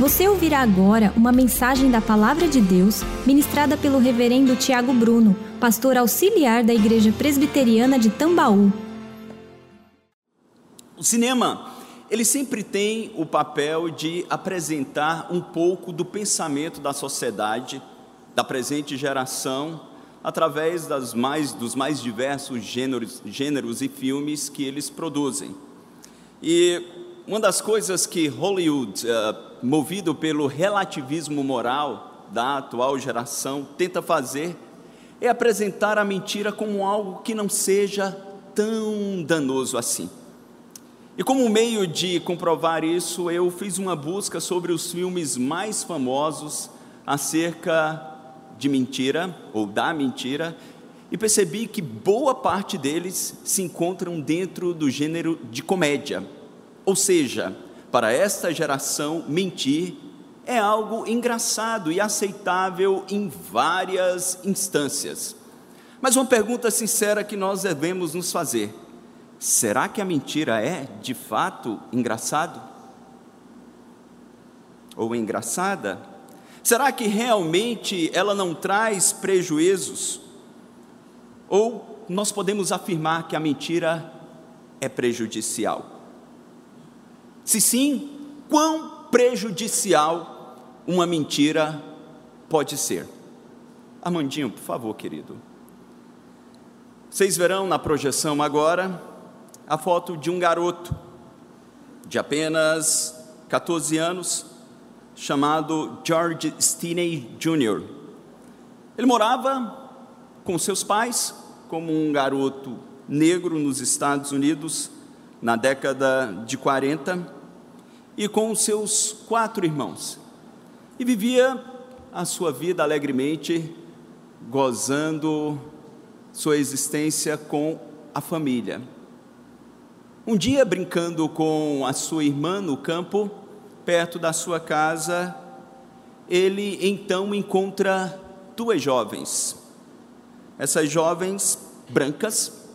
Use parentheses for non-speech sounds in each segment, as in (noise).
Você ouvirá agora uma mensagem da Palavra de Deus ministrada pelo Reverendo Tiago Bruno, pastor auxiliar da Igreja Presbiteriana de Tambaú. O cinema, ele sempre tem o papel de apresentar um pouco do pensamento da sociedade, da presente geração, através das mais, dos mais diversos gêneros, gêneros e filmes que eles produzem. E uma das coisas que Hollywood, uh, movido pelo relativismo moral da atual geração, tenta fazer é apresentar a mentira como algo que não seja tão danoso assim. E como meio de comprovar isso, eu fiz uma busca sobre os filmes mais famosos acerca de mentira ou da mentira e percebi que boa parte deles se encontram dentro do gênero de comédia. Ou seja, para esta geração, mentir é algo engraçado e aceitável em várias instâncias. Mas uma pergunta sincera que nós devemos nos fazer: será que a mentira é, de fato, engraçado? Ou engraçada? Será que realmente ela não traz prejuízos? Ou nós podemos afirmar que a mentira é prejudicial? Se sim, quão prejudicial uma mentira pode ser? Armandinho, por favor, querido. Vocês verão na projeção agora a foto de um garoto de apenas 14 anos, chamado George Stinney Jr. Ele morava com seus pais, como um garoto negro nos Estados Unidos, na década de 40, e com seus quatro irmãos. E vivia a sua vida alegremente, gozando sua existência com a família. Um dia, brincando com a sua irmã no campo, perto da sua casa, ele então encontra duas jovens. Essas jovens brancas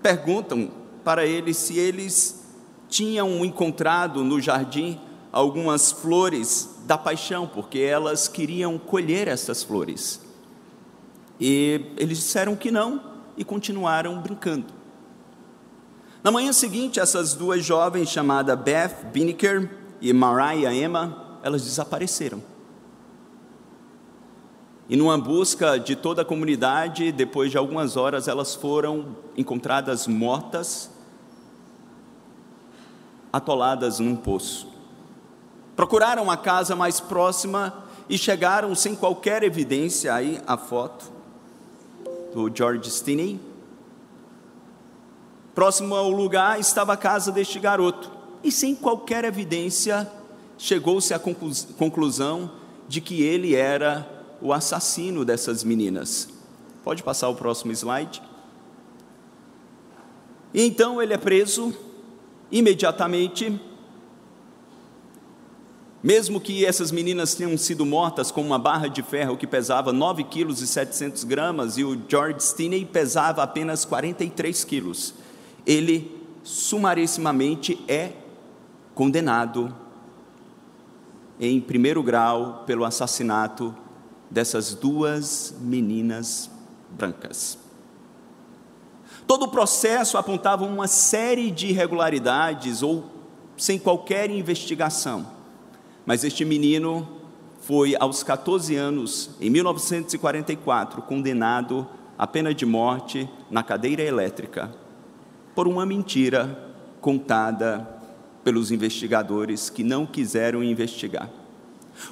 perguntam para ele se eles tinham encontrado no jardim algumas flores da paixão, porque elas queriam colher essas flores. E eles disseram que não e continuaram brincando. Na manhã seguinte, essas duas jovens, chamadas Beth Binnicker e Mariah Emma, elas desapareceram. E numa busca de toda a comunidade, depois de algumas horas, elas foram encontradas mortas atoladas num poço. Procuraram a casa mais próxima e chegaram sem qualquer evidência aí a foto do George Stinney. Próximo ao lugar estava a casa deste garoto e sem qualquer evidência chegou-se à conclusão de que ele era o assassino dessas meninas. Pode passar o próximo slide. E então ele é preso imediatamente, mesmo que essas meninas tenham sido mortas com uma barra de ferro que pesava 9 quilos e 700 gramas e o George Stinney pesava apenas 43 quilos, ele sumarissimamente é condenado em primeiro grau pelo assassinato dessas duas meninas brancas. Todo o processo apontava uma série de irregularidades ou sem qualquer investigação. Mas este menino foi, aos 14 anos, em 1944, condenado à pena de morte na cadeira elétrica por uma mentira contada pelos investigadores que não quiseram investigar.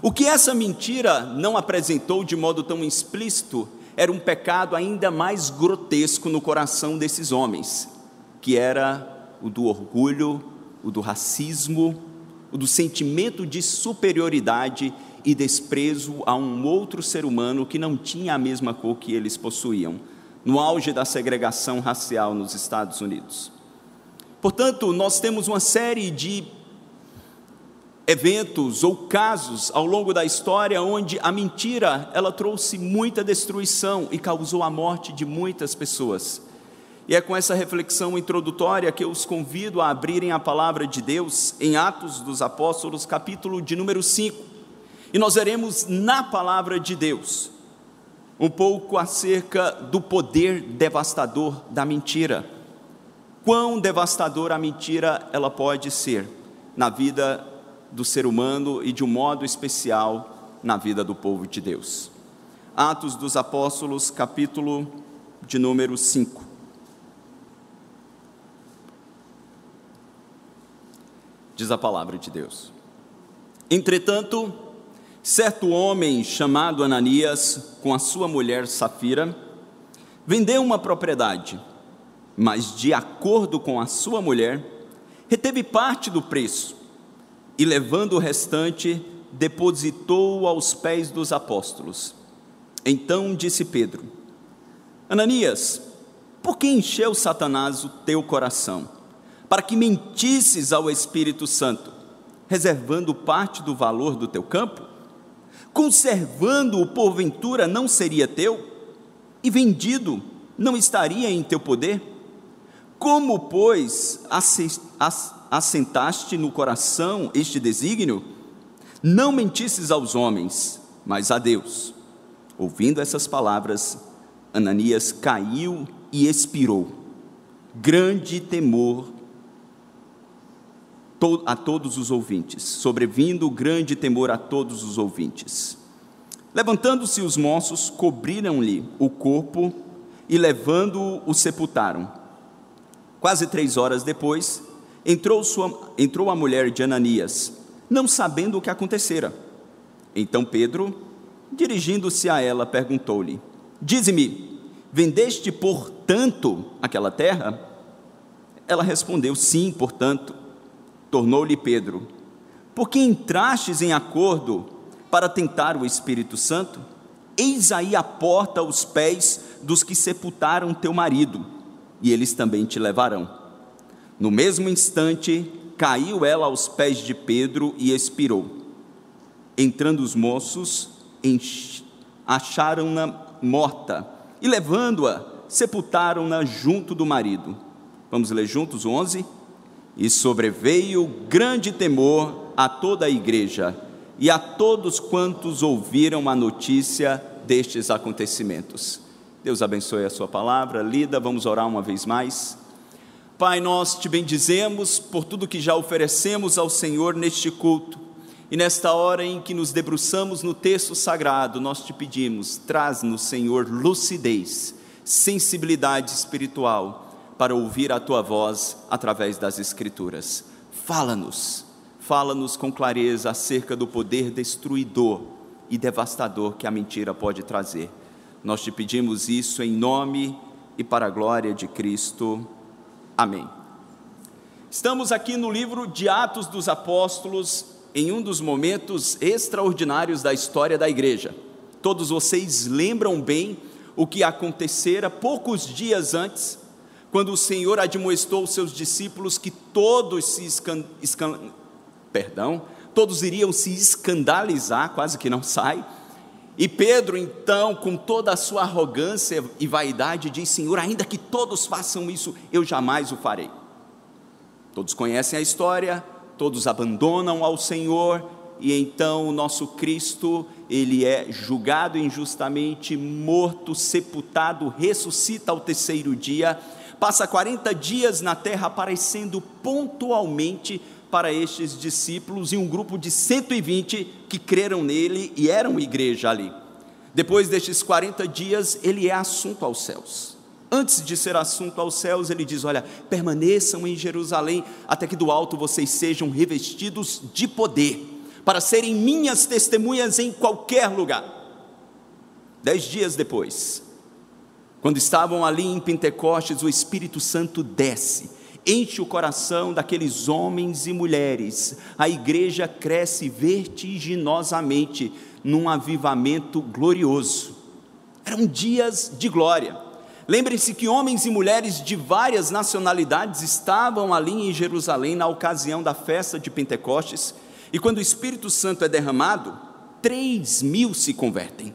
O que essa mentira não apresentou de modo tão explícito era um pecado ainda mais grotesco no coração desses homens, que era o do orgulho, o do racismo, o do sentimento de superioridade e desprezo a um outro ser humano que não tinha a mesma cor que eles possuíam, no auge da segregação racial nos Estados Unidos. Portanto, nós temos uma série de eventos ou casos ao longo da história onde a mentira ela trouxe muita destruição e causou a morte de muitas pessoas. E é com essa reflexão introdutória que eu os convido a abrirem a palavra de Deus em Atos dos Apóstolos, capítulo de número 5. E nós veremos na palavra de Deus um pouco acerca do poder devastador da mentira. Quão devastadora a mentira ela pode ser na vida do ser humano e de um modo especial na vida do povo de Deus. Atos dos Apóstolos, capítulo de número 5. diz a palavra de Deus. Entretanto, certo homem chamado Ananias, com a sua mulher Safira, vendeu uma propriedade, mas de acordo com a sua mulher, reteve parte do preço e, levando o restante, depositou aos pés dos apóstolos. Então disse Pedro: Ananias, por que encheu Satanás o teu coração? para que mentisses ao Espírito Santo, reservando parte do valor do teu campo? Conservando-o porventura não seria teu? E vendido não estaria em teu poder? Como, pois, assentaste no coração este desígnio? Não mentisses aos homens, mas a Deus. Ouvindo essas palavras, Ananias caiu e expirou. Grande temor a todos os ouvintes, sobrevindo grande temor a todos os ouvintes. Levantando-se os moços, cobriram-lhe o corpo e, levando-o, o sepultaram. Quase três horas depois, entrou, sua, entrou a mulher de Ananias, não sabendo o que acontecera. Então Pedro, dirigindo-se a ela, perguntou-lhe: Dize-me, vendeste por tanto aquela terra? Ela respondeu: Sim, portanto. Tornou-lhe Pedro: Por que entrastes em acordo para tentar o Espírito Santo? Eis aí a porta aos pés dos que sepultaram teu marido, e eles também te levarão. No mesmo instante, caiu ela aos pés de Pedro e expirou. Entrando os moços, acharam-na morta e, levando-a, sepultaram-na junto do marido. Vamos ler juntos o 11? E sobreveio grande temor a toda a igreja e a todos quantos ouviram a notícia destes acontecimentos. Deus abençoe a sua palavra, lida, vamos orar uma vez mais. Pai, nós te bendizemos por tudo que já oferecemos ao Senhor neste culto. E nesta hora em que nos debruçamos no texto sagrado, nós te pedimos, traz-nos, Senhor, lucidez, sensibilidade espiritual para ouvir a tua voz através das Escrituras. Fala-nos, fala-nos com clareza acerca do poder destruidor e devastador que a mentira pode trazer. Nós te pedimos isso em nome e para a glória de Cristo. Amém. Estamos aqui no livro de Atos dos Apóstolos, em um dos momentos extraordinários da história da igreja. Todos vocês lembram bem o que acontecera poucos dias antes quando o Senhor admoestou os seus discípulos que todos se escan, escan, perdão, todos iriam se escandalizar, quase que não sai. E Pedro, então, com toda a sua arrogância e vaidade, diz: Senhor, ainda que todos façam isso, eu jamais o farei. Todos conhecem a história, todos abandonam ao Senhor, e então o nosso Cristo, ele é julgado injustamente, morto, sepultado, ressuscita ao terceiro dia passa 40 dias na terra aparecendo pontualmente para estes discípulos e um grupo de 120 que creram nele e eram igreja ali. Depois destes 40 dias, ele é assunto aos céus. Antes de ser assunto aos céus, ele diz: Olha, permaneçam em Jerusalém até que do alto vocês sejam revestidos de poder, para serem minhas testemunhas em qualquer lugar. Dez dias depois, quando estavam ali em Pentecostes, o Espírito Santo desce, enche o coração daqueles homens e mulheres. A igreja cresce vertiginosamente num avivamento glorioso. Eram dias de glória. Lembre-se que homens e mulheres de várias nacionalidades estavam ali em Jerusalém na ocasião da festa de Pentecostes, e quando o Espírito Santo é derramado, três mil se convertem.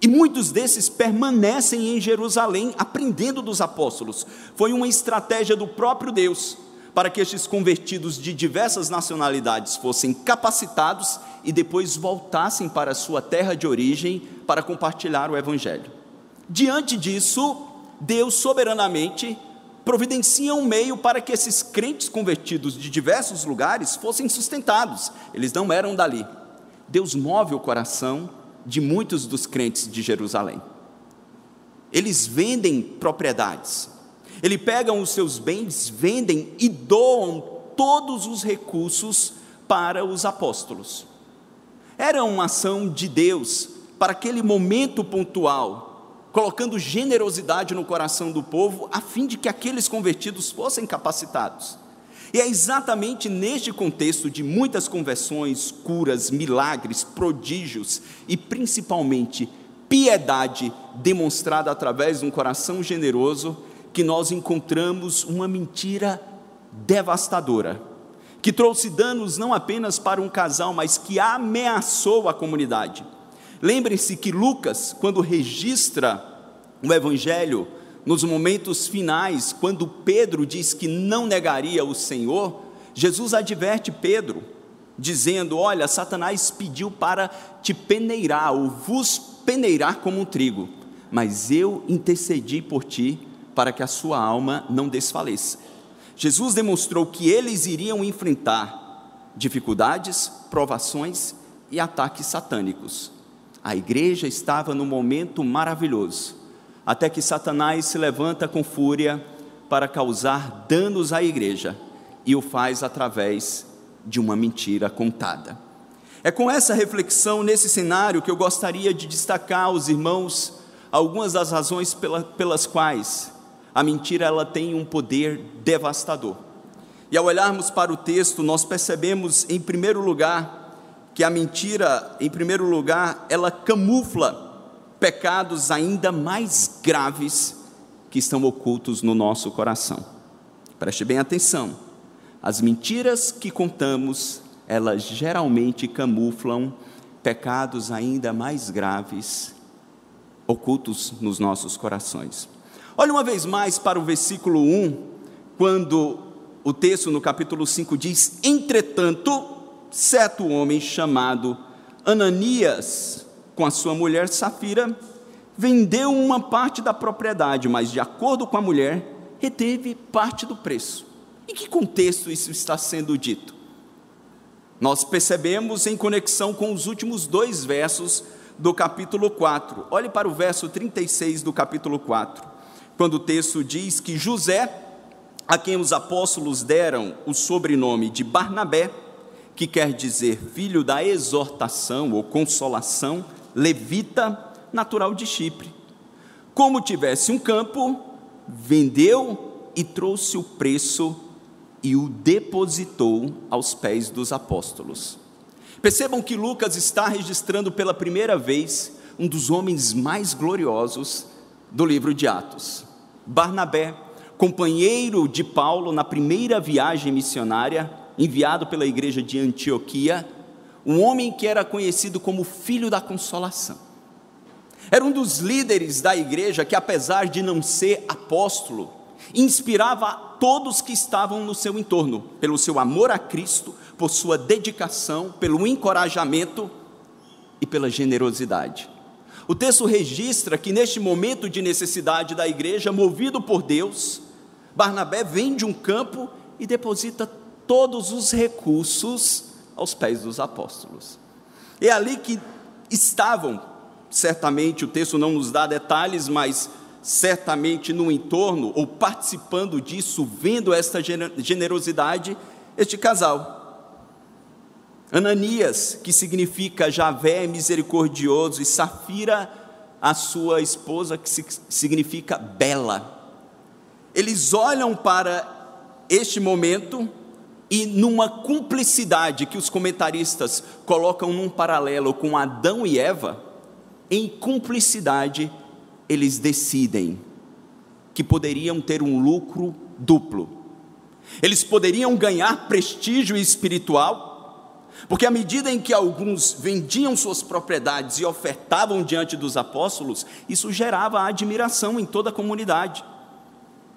E muitos desses permanecem em Jerusalém aprendendo dos apóstolos. Foi uma estratégia do próprio Deus para que estes convertidos de diversas nacionalidades fossem capacitados e depois voltassem para a sua terra de origem para compartilhar o evangelho. Diante disso, Deus soberanamente providencia um meio para que esses crentes convertidos de diversos lugares fossem sustentados. Eles não eram dali. Deus move o coração de muitos dos crentes de Jerusalém. Eles vendem propriedades. Eles pegam os seus bens, vendem e doam todos os recursos para os apóstolos. Era uma ação de Deus para aquele momento pontual colocando generosidade no coração do povo, a fim de que aqueles convertidos fossem capacitados. E é exatamente neste contexto de muitas conversões, curas, milagres, prodígios e principalmente piedade demonstrada através de um coração generoso que nós encontramos uma mentira devastadora, que trouxe danos não apenas para um casal, mas que ameaçou a comunidade. Lembrem-se que Lucas, quando registra o Evangelho, nos momentos finais, quando Pedro diz que não negaria o Senhor, Jesus adverte Pedro, dizendo: Olha, Satanás pediu para te peneirar, ou vos peneirar como um trigo, mas eu intercedi por ti para que a sua alma não desfaleça. Jesus demonstrou que eles iriam enfrentar dificuldades, provações e ataques satânicos. A igreja estava num momento maravilhoso, até que Satanás se levanta com fúria para causar danos à igreja e o faz através de uma mentira contada. É com essa reflexão nesse cenário que eu gostaria de destacar aos irmãos algumas das razões pela, pelas quais a mentira ela tem um poder devastador. E ao olharmos para o texto, nós percebemos, em primeiro lugar, que a mentira, em primeiro lugar, ela camufla pecados ainda mais graves que estão ocultos no nosso coração. Preste bem atenção. As mentiras que contamos, elas geralmente camuflam pecados ainda mais graves ocultos nos nossos corações. Olha uma vez mais para o versículo 1, quando o texto no capítulo 5 diz: Entretanto, certo homem chamado Ananias, com a sua mulher Safira, vendeu uma parte da propriedade, mas de acordo com a mulher, reteve parte do preço. Em que contexto isso está sendo dito? Nós percebemos em conexão com os últimos dois versos do capítulo 4. Olhe para o verso 36 do capítulo 4, quando o texto diz que José, a quem os apóstolos deram o sobrenome de Barnabé, que quer dizer filho da exortação ou consolação, levita, natural de Chipre. Como tivesse um campo, vendeu e trouxe o preço e o depositou aos pés dos apóstolos. Percebam que Lucas está registrando pela primeira vez um dos homens mais gloriosos do livro de Atos. Barnabé, companheiro de Paulo na primeira viagem missionária, enviado pela igreja de Antioquia, um homem que era conhecido como filho da consolação. Era um dos líderes da igreja que, apesar de não ser apóstolo, inspirava todos que estavam no seu entorno, pelo seu amor a Cristo, por sua dedicação, pelo encorajamento e pela generosidade. O texto registra que neste momento de necessidade da igreja, movido por Deus, Barnabé vende um campo e deposita todos os recursos aos pés dos apóstolos. É ali que estavam, certamente o texto não nos dá detalhes, mas certamente no entorno, ou participando disso, vendo esta generosidade, este casal. Ananias, que significa Javé misericordioso, e Safira, a sua esposa, que significa bela. Eles olham para este momento e numa cumplicidade que os comentaristas colocam num paralelo com Adão e Eva, em cumplicidade eles decidem que poderiam ter um lucro duplo. Eles poderiam ganhar prestígio espiritual, Porque à medida em que alguns vendiam suas propriedades e ofertavam diante dos apóstolos, isso gerava admiração em toda a comunidade.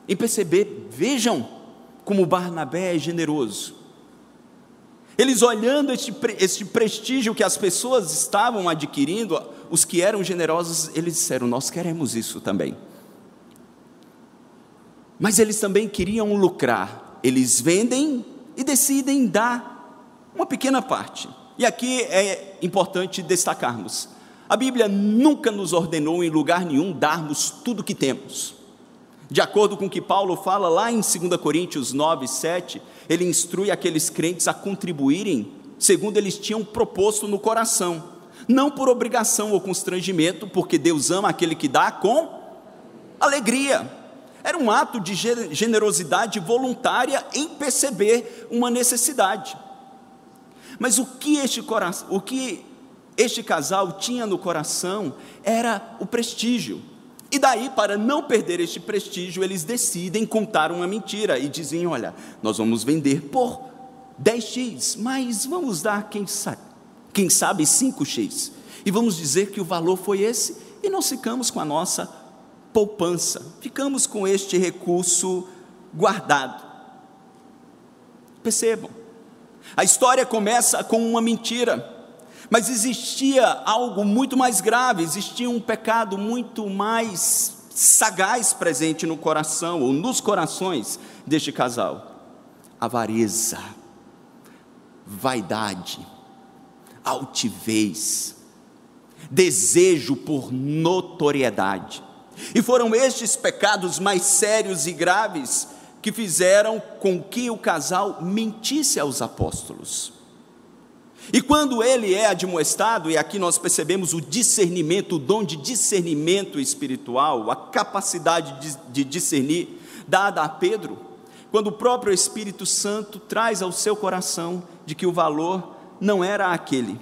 Em perceber, vejam como Barnabé é generoso. Eles olhando este, este prestígio que as pessoas estavam adquirindo, os que eram generosos, eles disseram: Nós queremos isso também. Mas eles também queriam lucrar. Eles vendem e decidem dar uma pequena parte. E aqui é importante destacarmos: a Bíblia nunca nos ordenou em lugar nenhum darmos tudo que temos. De acordo com o que Paulo fala lá em 2 Coríntios 9, 7, ele instrui aqueles crentes a contribuírem segundo eles tinham proposto no coração, não por obrigação ou constrangimento, porque Deus ama aquele que dá com alegria. Era um ato de generosidade voluntária em perceber uma necessidade. Mas o que este coração, o que este casal tinha no coração era o prestígio. E daí, para não perder este prestígio, eles decidem contar uma mentira e dizem: Olha, nós vamos vender por 10x, mas vamos dar, quem sabe, quem sabe 5x. E vamos dizer que o valor foi esse, e nós ficamos com a nossa poupança, ficamos com este recurso guardado. Percebam, a história começa com uma mentira, mas existia algo muito mais grave, existia um pecado muito mais sagaz presente no coração ou nos corações deste casal: avareza, vaidade, altivez, desejo por notoriedade. E foram estes pecados mais sérios e graves que fizeram com que o casal mentisse aos apóstolos. E quando ele é admoestado, e aqui nós percebemos o discernimento, o dom de discernimento espiritual, a capacidade de, discernir, dada a Pedro, quando o próprio Espírito Santo traz ao seu coração de que o valor não era aquele,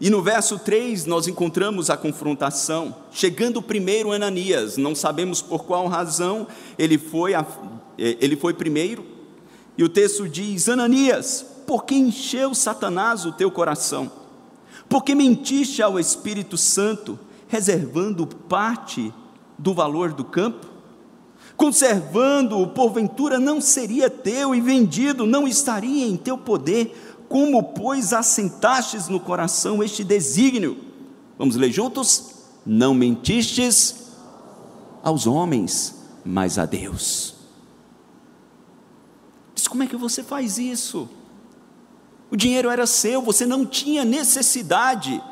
e no verso 3 nós encontramos a confrontação, chegando primeiro Ananias, não sabemos por qual razão ele foi, a, ele foi primeiro, e o texto diz: Ananias, por que encheu Satanás o teu coração? Por que mentiste ao Espírito Santo, reservando parte do valor do campo? Conservando-o, porventura não seria teu e vendido, não estaria em teu poder como, pois, assentastes no coração este desígnio? Vamos ler juntos? Não mentistes aos homens, mas a Deus. Diz, como é que você faz isso? O dinheiro era seu, você não tinha necessidade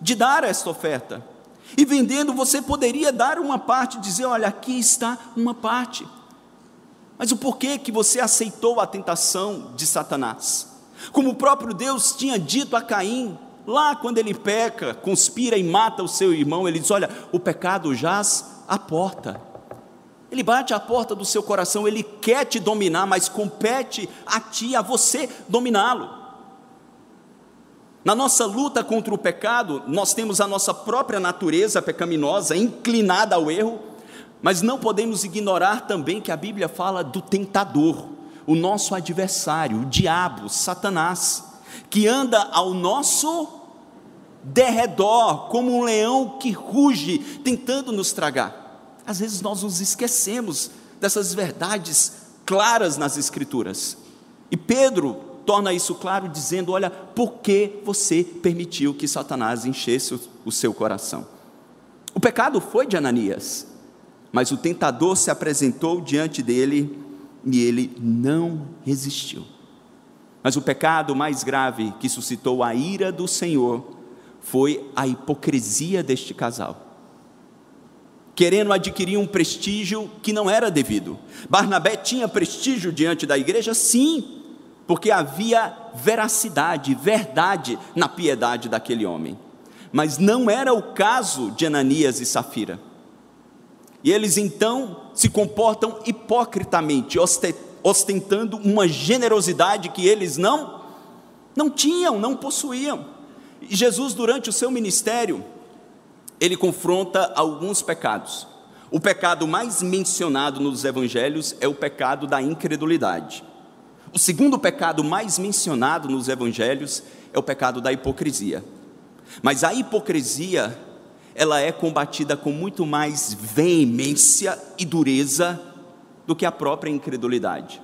de dar esta oferta. E vendendo, você poderia dar uma parte, dizer: olha, aqui está uma parte. Mas o porquê que você aceitou a tentação de Satanás? Como o próprio Deus tinha dito a Caim, lá quando ele peca, conspira e mata o seu irmão, ele diz: Olha, o pecado jaz à porta. Ele bate à porta do seu coração, ele quer te dominar, mas compete a ti, a você dominá-lo. Na nossa luta contra o pecado, nós temos a nossa própria natureza pecaminosa, inclinada ao erro, mas não podemos ignorar também que a Bíblia fala do tentador o nosso adversário, o diabo, Satanás, que anda ao nosso derredor, como um leão que ruge, tentando nos tragar. Às vezes nós nos esquecemos dessas verdades claras nas Escrituras. E Pedro torna isso claro, dizendo: Olha, por que você permitiu que Satanás enchesse o seu coração? O pecado foi de Ananias, mas o tentador se apresentou diante dele e ele não resistiu. Mas o pecado mais grave que suscitou a ira do Senhor foi a hipocrisia deste casal. Querendo adquirir um prestígio que não era devido. Barnabé tinha prestígio diante da igreja, sim, porque havia veracidade, verdade na piedade daquele homem. Mas não era o caso de Ananias e Safira. E eles então se comportam hipocritamente, ostentando uma generosidade que eles não não tinham, não possuíam. E Jesus durante o seu ministério, ele confronta alguns pecados. O pecado mais mencionado nos evangelhos é o pecado da incredulidade. O segundo pecado mais mencionado nos evangelhos é o pecado da hipocrisia. Mas a hipocrisia, ela é combatida com muito mais veemência e dureza do que a própria incredulidade.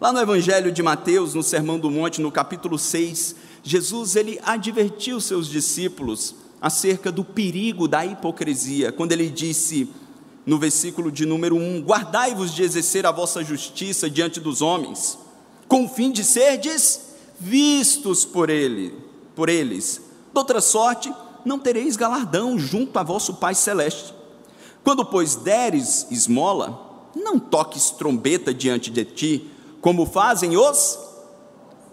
Lá no Evangelho de Mateus, no Sermão do Monte, no capítulo 6, Jesus ele advertiu seus discípulos acerca do perigo da hipocrisia, quando ele disse no versículo de número 1: Guardai-vos de exercer a vossa justiça diante dos homens, com o fim de serdes vistos por ele, por eles. De outra sorte, não tereis galardão junto a vosso Pai celeste. Quando pois deres esmola, não toques trombeta diante de ti, como fazem os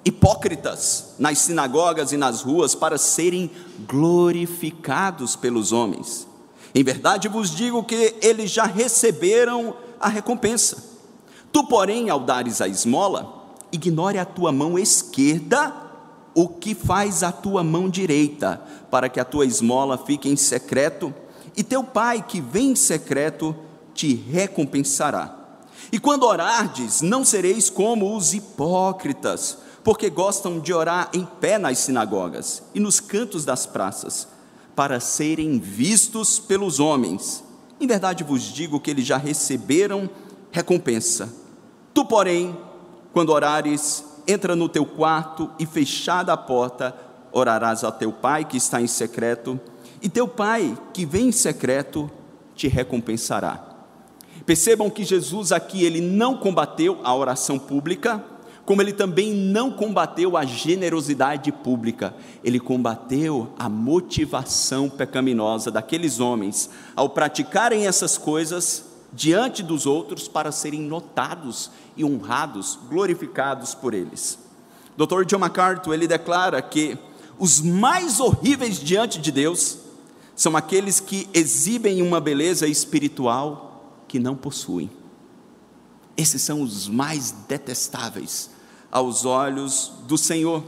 hipócritas nas sinagogas e nas ruas para serem glorificados pelos homens. Em verdade vos digo que eles já receberam a recompensa. Tu, porém, ao dares a esmola, ignore a tua mão esquerda o que faz a tua mão direita, para que a tua esmola fique em secreto, e teu pai que vem em secreto te recompensará. E quando orardes, não sereis como os hipócritas, porque gostam de orar em pé nas sinagogas e nos cantos das praças, para serem vistos pelos homens. Em verdade vos digo que eles já receberam recompensa. Tu, porém, quando orares, entra no teu quarto e, fechada a porta, orarás ao teu pai que está em secreto, e teu pai que vem em secreto te recompensará. Percebam que Jesus aqui ele não combateu a oração pública, como ele também não combateu a generosidade pública, ele combateu a motivação pecaminosa daqueles homens ao praticarem essas coisas diante dos outros para serem notados e honrados, glorificados por eles. Dr. John MacArthur ele declara que os mais horríveis diante de Deus são aqueles que exibem uma beleza espiritual que não possuem. Esses são os mais detestáveis aos olhos do Senhor.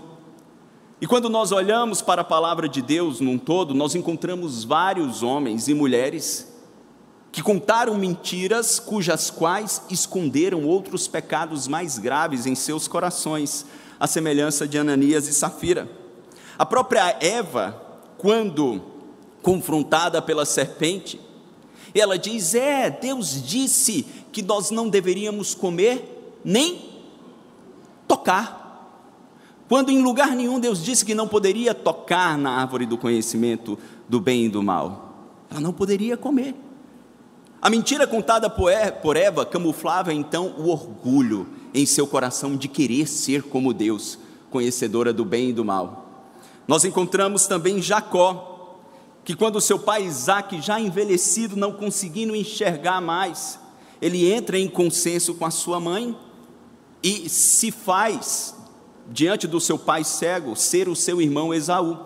E quando nós olhamos para a palavra de Deus num todo, nós encontramos vários homens e mulheres que contaram mentiras cujas quais esconderam outros pecados mais graves em seus corações, a semelhança de Ananias e Safira. A própria Eva, quando confrontada pela serpente, ela diz: É, Deus disse que nós não deveríamos comer nem tocar. Quando em lugar nenhum Deus disse que não poderia tocar na árvore do conhecimento do bem e do mal, ela não poderia comer. A mentira contada por Eva camuflava então o orgulho em seu coração de querer ser como Deus, conhecedora do bem e do mal. Nós encontramos também Jacó, que quando seu pai Isaac, já envelhecido, não conseguindo enxergar mais, ele entra em consenso com a sua mãe e se faz, diante do seu pai cego, ser o seu irmão Esaú.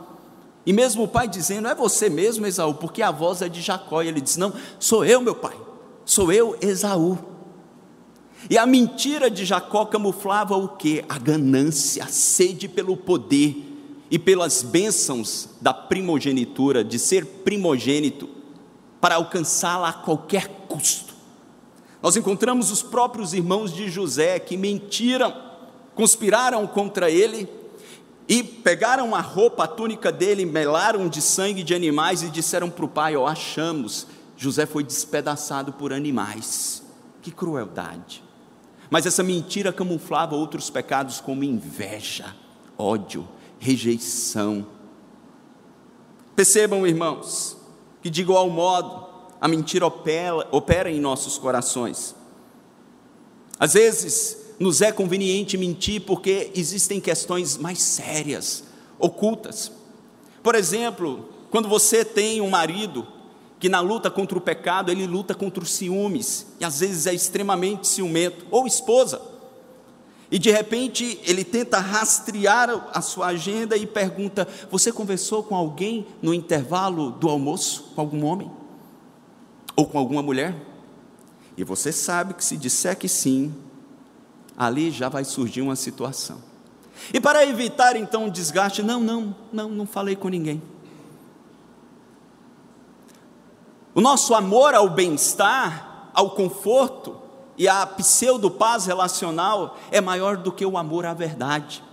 E mesmo o pai dizendo, é você mesmo, Esaú, porque a voz é de Jacó. E ele diz: Não, sou eu, meu pai, sou eu, Esaú. E a mentira de Jacó camuflava o que? A ganância, a sede pelo poder e pelas bênçãos da primogenitura, de ser primogênito, para alcançá-la a qualquer custo. Nós encontramos os próprios irmãos de José que mentiram, conspiraram contra ele e pegaram a roupa, a túnica dele, melaram de sangue de animais e disseram para o pai: Ó, oh, achamos, José foi despedaçado por animais. Que crueldade! Mas essa mentira camuflava outros pecados como inveja, ódio, rejeição. Percebam, irmãos, que de igual modo a mentira opera, opera em nossos corações. Às vezes nos é conveniente mentir porque existem questões mais sérias, ocultas. Por exemplo, quando você tem um marido que na luta contra o pecado, ele luta contra os ciúmes, e às vezes é extremamente ciumento, ou esposa, e de repente ele tenta rastrear a sua agenda e pergunta: Você conversou com alguém no intervalo do almoço? Com algum homem? Ou com alguma mulher? E você sabe que se disser que sim, ali já vai surgir uma situação. E para evitar então o desgaste, não, não, não, não falei com ninguém. O nosso amor ao bem-estar, ao conforto, e a pseudo-paz relacional é maior do que o amor à verdade.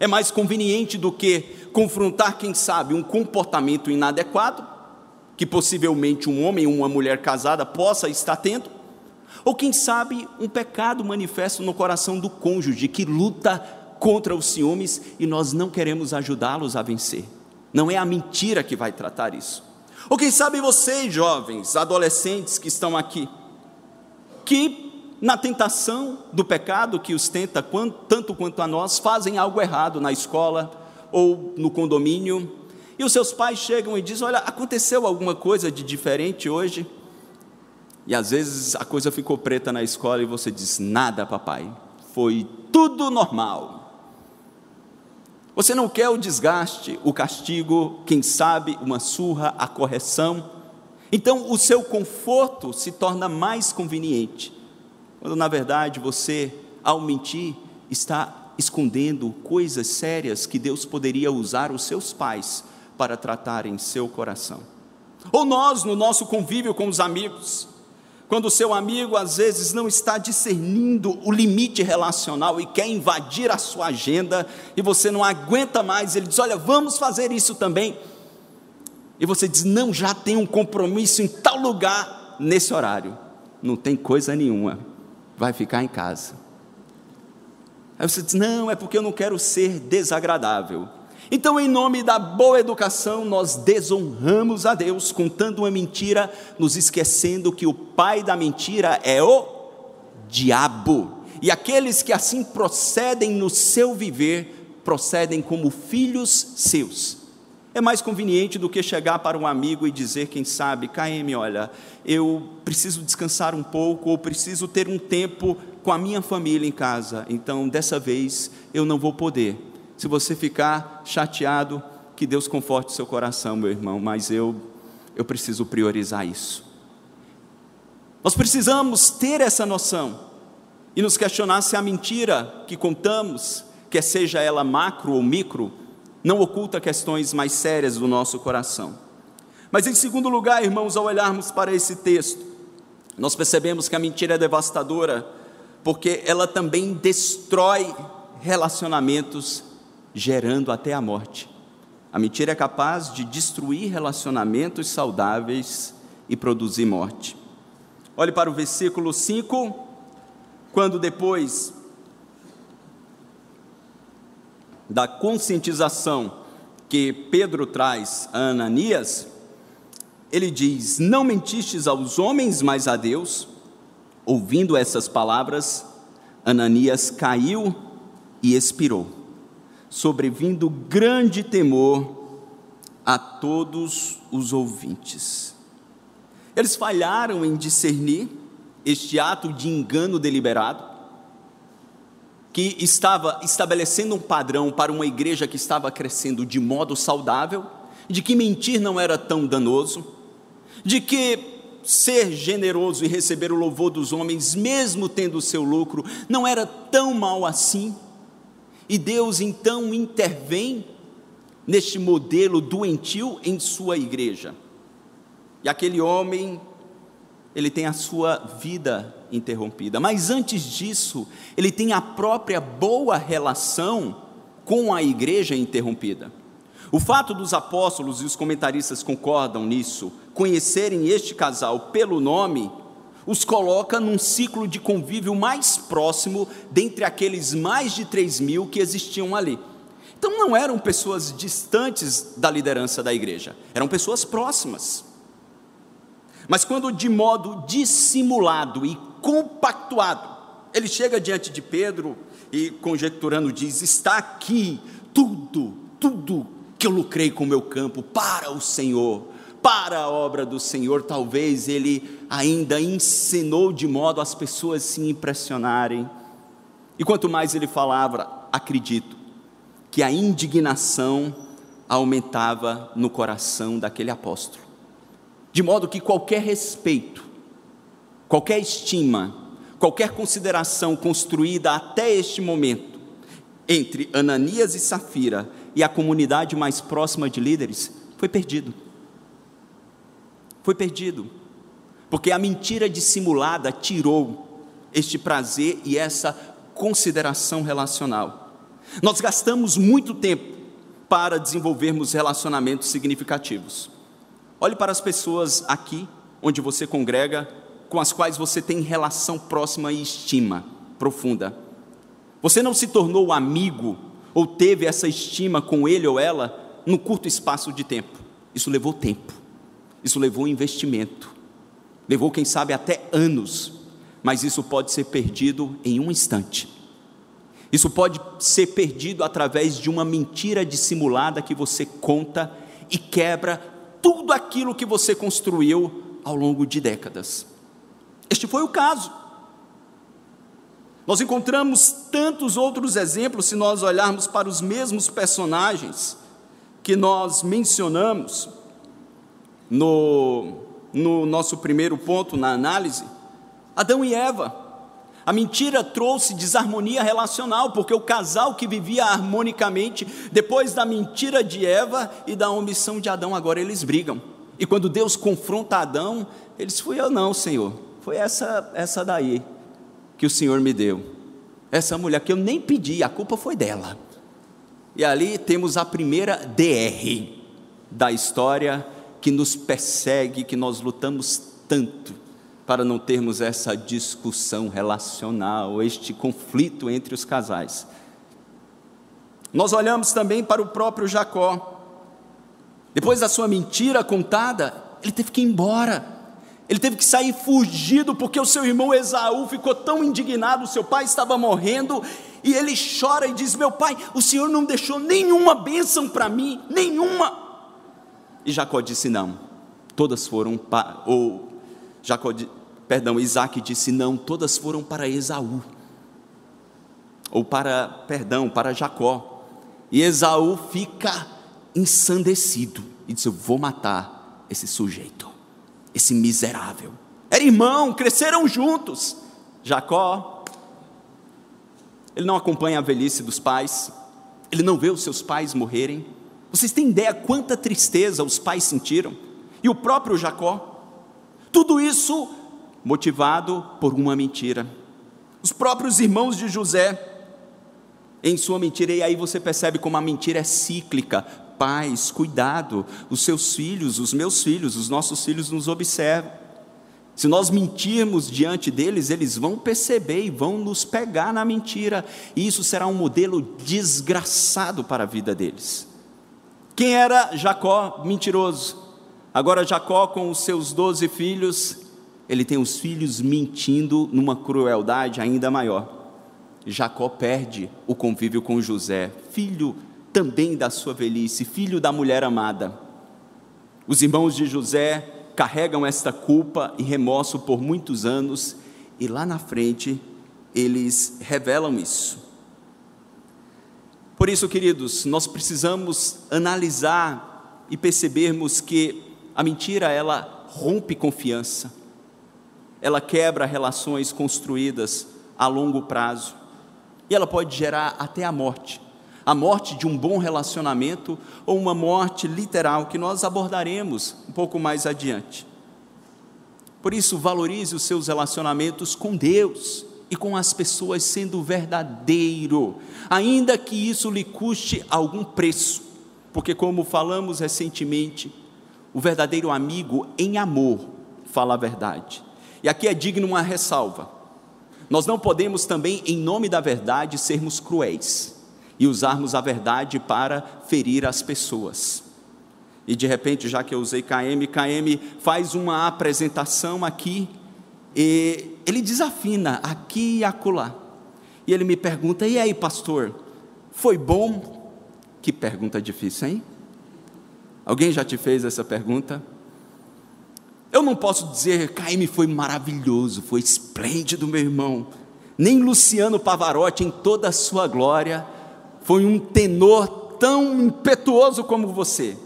É mais conveniente do que confrontar, quem sabe, um comportamento inadequado, que possivelmente um homem ou uma mulher casada possa estar tendo, ou quem sabe um pecado manifesto no coração do cônjuge que luta contra os ciúmes e nós não queremos ajudá-los a vencer. Não é a mentira que vai tratar isso. Ou quem sabe vocês, jovens, adolescentes que estão aqui, que na tentação do pecado que os tenta tanto quanto a nós, fazem algo errado na escola ou no condomínio, e os seus pais chegam e dizem: Olha, aconteceu alguma coisa de diferente hoje? E às vezes a coisa ficou preta na escola e você diz: Nada, papai, foi tudo normal. Você não quer o desgaste, o castigo, quem sabe uma surra, a correção. Então o seu conforto se torna mais conveniente, quando na verdade você, ao mentir, está escondendo coisas sérias que Deus poderia usar os seus pais para tratar em seu coração. Ou nós, no nosso convívio com os amigos, quando o seu amigo às vezes não está discernindo o limite relacional e quer invadir a sua agenda e você não aguenta mais, ele diz: Olha, vamos fazer isso também. E você diz: Não, já tem um compromisso em tal lugar nesse horário. Não tem coisa nenhuma, vai ficar em casa. Aí você diz: Não, é porque eu não quero ser desagradável. Então, em nome da boa educação, nós desonramos a Deus, contando uma mentira, nos esquecendo que o pai da mentira é o diabo. E aqueles que assim procedem no seu viver, procedem como filhos seus. É mais conveniente do que chegar para um amigo e dizer, quem sabe, KM, olha, eu preciso descansar um pouco, ou preciso ter um tempo com a minha família em casa, então dessa vez eu não vou poder se você ficar chateado, que Deus conforte seu coração, meu irmão, mas eu eu preciso priorizar isso. Nós precisamos ter essa noção e nos questionar se a mentira que contamos, quer seja ela macro ou micro, não oculta questões mais sérias do nosso coração. Mas em segundo lugar, irmãos, ao olharmos para esse texto, nós percebemos que a mentira é devastadora, porque ela também destrói relacionamentos gerando até a morte. A mentira é capaz de destruir relacionamentos saudáveis e produzir morte. Olhe para o versículo 5, quando depois da conscientização que Pedro traz a Ananias, ele diz: Não mentistes aos homens, mas a Deus. Ouvindo essas palavras, Ananias caiu e expirou sobrevindo grande temor a todos os ouvintes. Eles falharam em discernir este ato de engano deliberado, que estava estabelecendo um padrão para uma igreja que estava crescendo de modo saudável, de que mentir não era tão danoso, de que ser generoso e receber o louvor dos homens, mesmo tendo o seu lucro, não era tão mal assim. E Deus então intervém neste modelo doentio em sua igreja. E aquele homem, ele tem a sua vida interrompida. Mas antes disso, ele tem a própria boa relação com a igreja interrompida. O fato dos apóstolos e os comentaristas concordam nisso, conhecerem este casal pelo nome, os coloca num ciclo de convívio mais próximo dentre aqueles mais de 3 mil que existiam ali. Então não eram pessoas distantes da liderança da igreja, eram pessoas próximas. Mas quando de modo dissimulado e compactuado, ele chega diante de Pedro e, conjecturando, diz: Está aqui tudo, tudo que eu lucrei com o meu campo para o Senhor para a obra do Senhor, talvez ele ainda ensinou de modo as pessoas se impressionarem. E quanto mais ele falava, acredito que a indignação aumentava no coração daquele apóstolo. De modo que qualquer respeito, qualquer estima, qualquer consideração construída até este momento entre Ananias e Safira e a comunidade mais próxima de líderes foi perdido foi perdido, porque a mentira dissimulada tirou este prazer e essa consideração relacional. Nós gastamos muito tempo para desenvolvermos relacionamentos significativos. Olhe para as pessoas aqui, onde você congrega, com as quais você tem relação próxima e estima profunda. Você não se tornou amigo ou teve essa estima com ele ou ela no curto espaço de tempo. Isso levou tempo, isso levou investimento, levou, quem sabe, até anos, mas isso pode ser perdido em um instante. Isso pode ser perdido através de uma mentira dissimulada que você conta e quebra tudo aquilo que você construiu ao longo de décadas. Este foi o caso. Nós encontramos tantos outros exemplos se nós olharmos para os mesmos personagens que nós mencionamos no, no nosso primeiro ponto na análise. Adão e Eva. A mentira trouxe desarmonia relacional, porque o casal que vivia harmonicamente, depois da mentira de Eva e da omissão de Adão, agora eles brigam. E quando Deus confronta Adão, eles fui eu não, Senhor, foi essa essa daí que o Senhor me deu. Essa mulher que eu nem pedi, a culpa foi dela. E ali temos a primeira DR da história que nos persegue, que nós lutamos tanto para não termos essa discussão relacional, este conflito entre os casais. Nós olhamos também para o próprio Jacó. Depois da sua mentira contada, ele teve que ir embora. Ele teve que sair fugido porque o seu irmão Esaú ficou tão indignado, seu pai estava morrendo, e ele chora e diz: Meu pai, o senhor não deixou nenhuma bênção para mim, nenhuma. E Jacó disse: Não, todas foram para, ou Jacó, perdão, Isaac disse: Não, todas foram para Esaú, ou para, perdão, para Jacó. E Esaú fica ensandecido e diz: Eu vou matar esse sujeito esse miserável. Era irmão, cresceram juntos. Jacó, ele não acompanha a velhice dos pais, ele não vê os seus pais morrerem. Vocês têm ideia quanta tristeza os pais sentiram? E o próprio Jacó? Tudo isso motivado por uma mentira. Os próprios irmãos de José, em sua mentira, e aí você percebe como a mentira é cíclica, pais, cuidado, os seus filhos, os meus filhos, os nossos filhos nos observam. Se nós mentirmos diante deles, eles vão perceber e vão nos pegar na mentira, e isso será um modelo desgraçado para a vida deles. Quem era Jacó mentiroso? Agora, Jacó, com os seus doze filhos, ele tem os filhos mentindo numa crueldade ainda maior. Jacó perde o convívio com José, filho também da sua velhice, filho da mulher amada. Os irmãos de José carregam esta culpa e remorso por muitos anos, e lá na frente eles revelam isso. Por isso, queridos, nós precisamos analisar e percebermos que a mentira ela rompe confiança, ela quebra relações construídas a longo prazo. E ela pode gerar até a morte. A morte de um bom relacionamento ou uma morte literal que nós abordaremos um pouco mais adiante. Por isso, valorize os seus relacionamentos com Deus e com as pessoas sendo verdadeiro, ainda que isso lhe custe algum preço, porque, como falamos recentemente, o verdadeiro amigo em amor fala a verdade. E aqui é digno uma ressalva. Nós não podemos também, em nome da verdade, sermos cruéis e usarmos a verdade para ferir as pessoas. E de repente, já que eu usei KM, KM faz uma apresentação aqui e ele desafina aqui e acolá. E ele me pergunta: "E aí, pastor, foi bom?" Que pergunta difícil, hein? Alguém já te fez essa pergunta? Eu não posso dizer, KM foi maravilhoso, foi esplêndido, meu irmão. Nem Luciano Pavarotti, em toda a sua glória, foi um tenor tão impetuoso como você,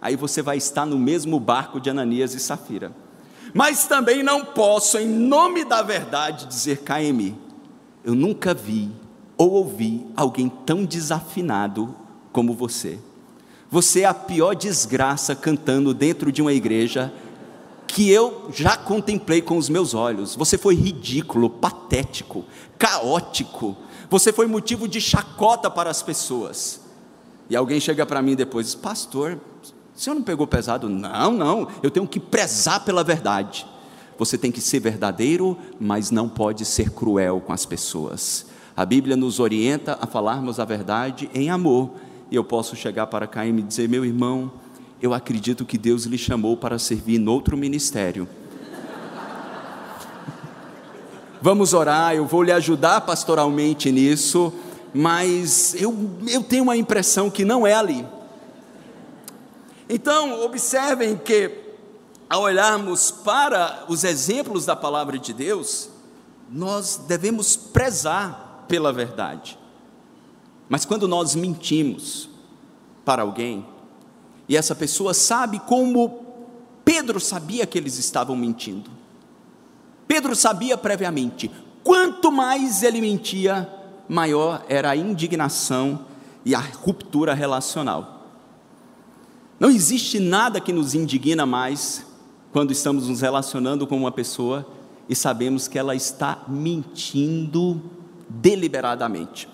aí você vai estar no mesmo barco de Ananias e Safira. Mas também não posso, em nome da verdade, dizer, KM, eu nunca vi ou ouvi alguém tão desafinado como você. Você é a pior desgraça cantando dentro de uma igreja que eu já contemplei com os meus olhos. Você foi ridículo, patético, caótico. Você foi motivo de chacota para as pessoas. E alguém chega para mim depois, pastor, o senhor não pegou pesado? Não, não, eu tenho que prezar pela verdade. Você tem que ser verdadeiro, mas não pode ser cruel com as pessoas. A Bíblia nos orienta a falarmos a verdade em amor. E eu posso chegar para cá e me dizer, meu irmão, eu acredito que Deus lhe chamou para servir em outro ministério. (laughs) Vamos orar, eu vou lhe ajudar pastoralmente nisso, mas eu, eu tenho uma impressão que não é ali. Então, observem que, ao olharmos para os exemplos da palavra de Deus, nós devemos prezar pela verdade. Mas quando nós mentimos para alguém, e essa pessoa sabe como Pedro sabia que eles estavam mentindo. Pedro sabia previamente, quanto mais ele mentia, maior era a indignação e a ruptura relacional. Não existe nada que nos indigna mais quando estamos nos relacionando com uma pessoa e sabemos que ela está mentindo deliberadamente.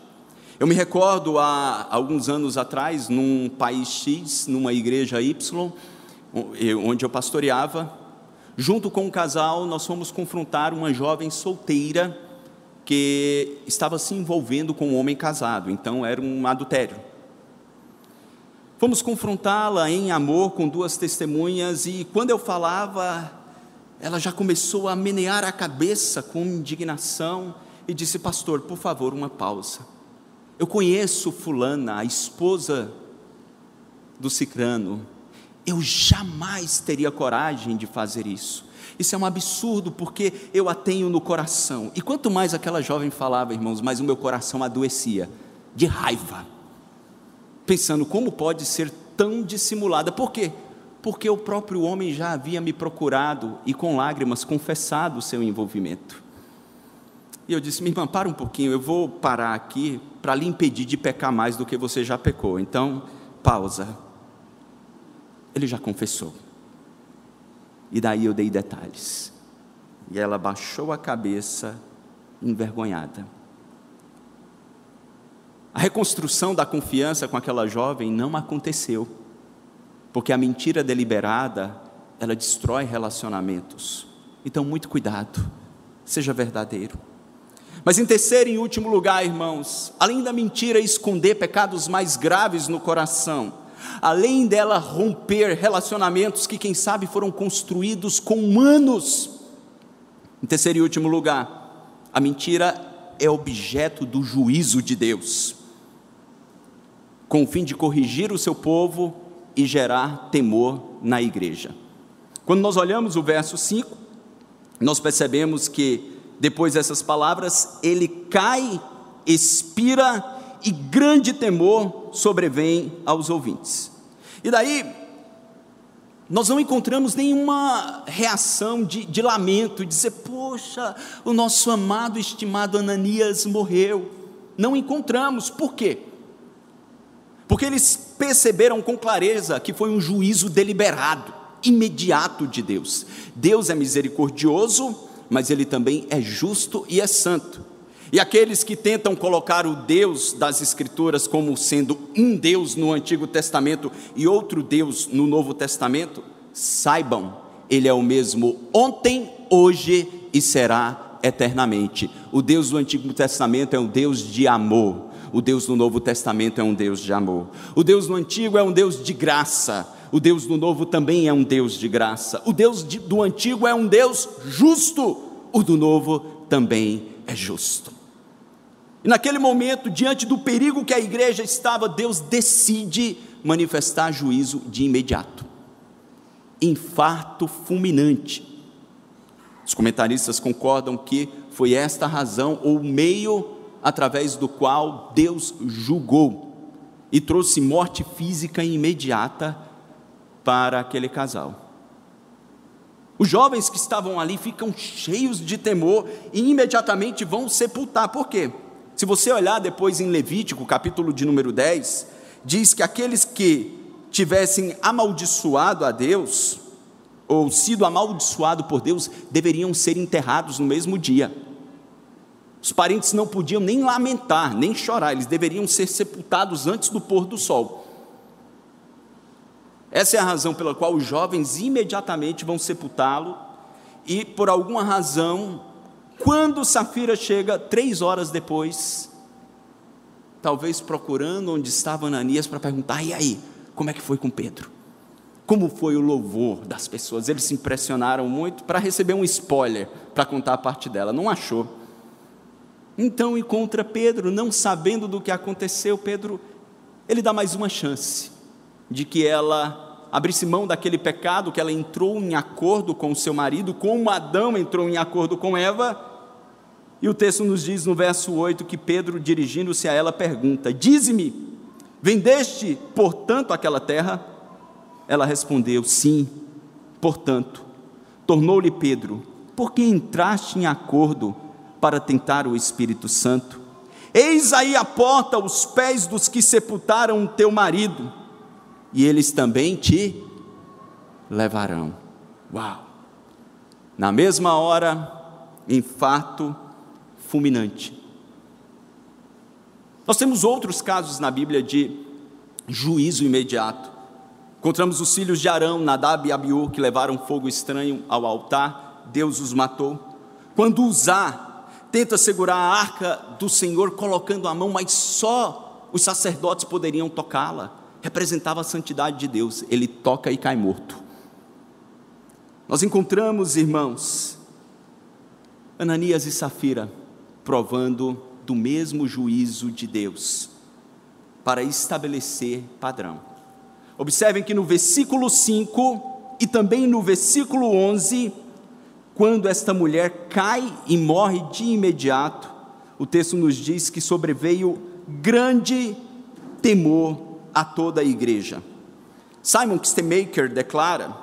Eu me recordo há alguns anos atrás, num país X, numa igreja Y, onde eu pastoreava, junto com um casal, nós fomos confrontar uma jovem solteira que estava se envolvendo com um homem casado, então era um adultério. Fomos confrontá-la em amor com duas testemunhas e quando eu falava, ela já começou a menear a cabeça com indignação e disse: Pastor, por favor, uma pausa. Eu conheço Fulana, a esposa do Cicrano. Eu jamais teria coragem de fazer isso. Isso é um absurdo porque eu a tenho no coração. E quanto mais aquela jovem falava, irmãos, mais o meu coração adoecia de raiva. Pensando como pode ser tão dissimulada. Por quê? Porque o próprio homem já havia me procurado e com lágrimas confessado o seu envolvimento. E eu disse: minha irmã, para um pouquinho, eu vou parar aqui para lhe impedir de pecar mais do que você já pecou. Então, pausa. Ele já confessou. E daí eu dei detalhes. E ela baixou a cabeça, envergonhada. A reconstrução da confiança com aquela jovem não aconteceu, porque a mentira deliberada, ela destrói relacionamentos. Então, muito cuidado, seja verdadeiro. Mas em terceiro e último lugar, irmãos, além da mentira esconder pecados mais graves no coração, além dela romper relacionamentos que, quem sabe, foram construídos com anos. Em terceiro e último lugar, a mentira é objeto do juízo de Deus, com o fim de corrigir o seu povo e gerar temor na igreja. Quando nós olhamos o verso 5, nós percebemos que depois dessas palavras, ele cai, expira e grande temor sobrevém aos ouvintes. E daí, nós não encontramos nenhuma reação de, de lamento, de dizer, poxa, o nosso amado, estimado Ananias morreu. Não encontramos, por quê? Porque eles perceberam com clareza que foi um juízo deliberado, imediato de Deus. Deus é misericordioso, mas ele também é justo e é santo. E aqueles que tentam colocar o Deus das Escrituras como sendo um Deus no Antigo Testamento e outro Deus no Novo Testamento, saibam, ele é o mesmo ontem, hoje e será eternamente. O Deus do Antigo Testamento é um Deus de amor, o Deus do Novo Testamento é um Deus de amor. O Deus do Antigo é um Deus de graça, o Deus do novo também é um Deus de graça. O Deus de, do antigo é um Deus justo. O do novo também é justo. E naquele momento, diante do perigo que a igreja estava, Deus decide manifestar juízo de imediato. Infarto fulminante. Os comentaristas concordam que foi esta a razão ou meio através do qual Deus julgou e trouxe morte física imediata para aquele casal. Os jovens que estavam ali ficam cheios de temor e imediatamente vão sepultar. Por quê? Se você olhar depois em Levítico, capítulo de número 10, diz que aqueles que tivessem amaldiçoado a Deus ou sido amaldiçoado por Deus, deveriam ser enterrados no mesmo dia. Os parentes não podiam nem lamentar, nem chorar, eles deveriam ser sepultados antes do pôr do sol. Essa é a razão pela qual os jovens imediatamente vão sepultá-lo, e por alguma razão, quando Safira chega, três horas depois, talvez procurando onde estava Ananias para perguntar: e aí, como é que foi com Pedro? Como foi o louvor das pessoas? Eles se impressionaram muito para receber um spoiler para contar a parte dela, não achou. Então encontra Pedro, não sabendo do que aconteceu, Pedro, ele dá mais uma chance de que ela abrisse mão daquele pecado, que ela entrou em acordo com o seu marido, como Adão entrou em acordo com Eva. E o texto nos diz no verso 8 que Pedro, dirigindo-se a ela, pergunta: Dize-me, vendeste, portanto, aquela terra? Ela respondeu: Sim. Portanto, tornou-lhe Pedro: Por que entraste em acordo para tentar o Espírito Santo? Eis aí a porta os pés dos que sepultaram teu marido, e eles também te levarão. Uau! Na mesma hora, infarto fulminante. Nós temos outros casos na Bíblia de juízo imediato. Encontramos os filhos de Arão, Nadab e Abiú, que levaram fogo estranho ao altar, Deus os matou. Quando Uzá tenta segurar a arca do Senhor colocando a mão, mas só os sacerdotes poderiam tocá-la, representava a santidade de Deus, ele toca e cai morto. Nós encontramos, irmãos, Ananias e Safira provando do mesmo juízo de Deus para estabelecer padrão. Observem que no versículo 5 e também no versículo 11, quando esta mulher cai e morre de imediato, o texto nos diz que sobreveio grande temor a toda a igreja. Simon Kistemaker declara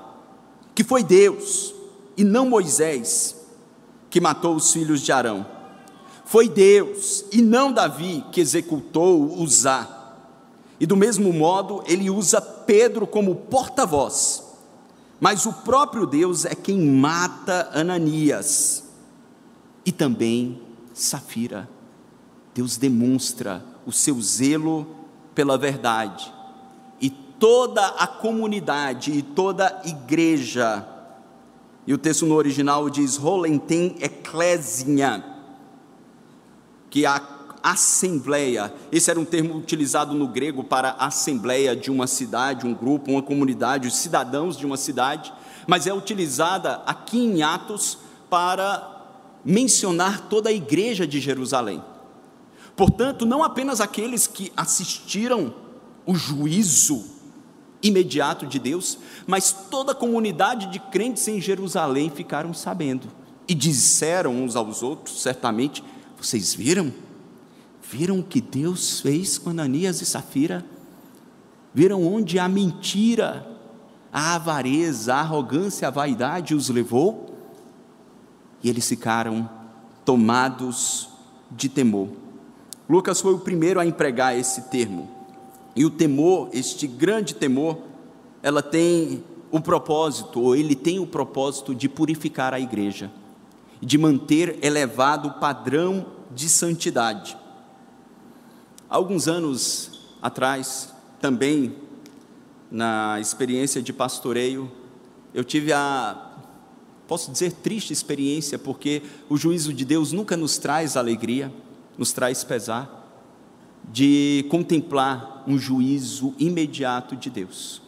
que foi Deus e não Moisés que matou os filhos de Arão. Foi Deus e não Davi que executou Uzá e do mesmo modo, ele usa Pedro como porta-voz. Mas o próprio Deus é quem mata Ananias e também Safira. Deus demonstra o seu zelo pela verdade. E toda a comunidade e toda a igreja, e o texto no original diz Rolenten Ecclesia, que a assembleia. Esse era um termo utilizado no grego para assembleia de uma cidade, um grupo, uma comunidade, os cidadãos de uma cidade, mas é utilizada aqui em Atos para mencionar toda a igreja de Jerusalém. Portanto, não apenas aqueles que assistiram o juízo imediato de Deus, mas toda a comunidade de crentes em Jerusalém ficaram sabendo e disseram uns aos outros, certamente: Vocês viram? Viram o que Deus fez com Ananias e Safira? Viram onde a mentira, a avareza, a arrogância, a vaidade os levou? E eles ficaram tomados de temor. Lucas foi o primeiro a empregar esse termo. E o temor, este grande temor, ela tem o propósito, ou ele tem o propósito de purificar a igreja, de manter elevado o padrão de santidade alguns anos atrás, também na experiência de pastoreio, eu tive a, posso dizer, triste experiência, porque o juízo de Deus nunca nos traz alegria, nos traz pesar, de contemplar um juízo imediato de Deus,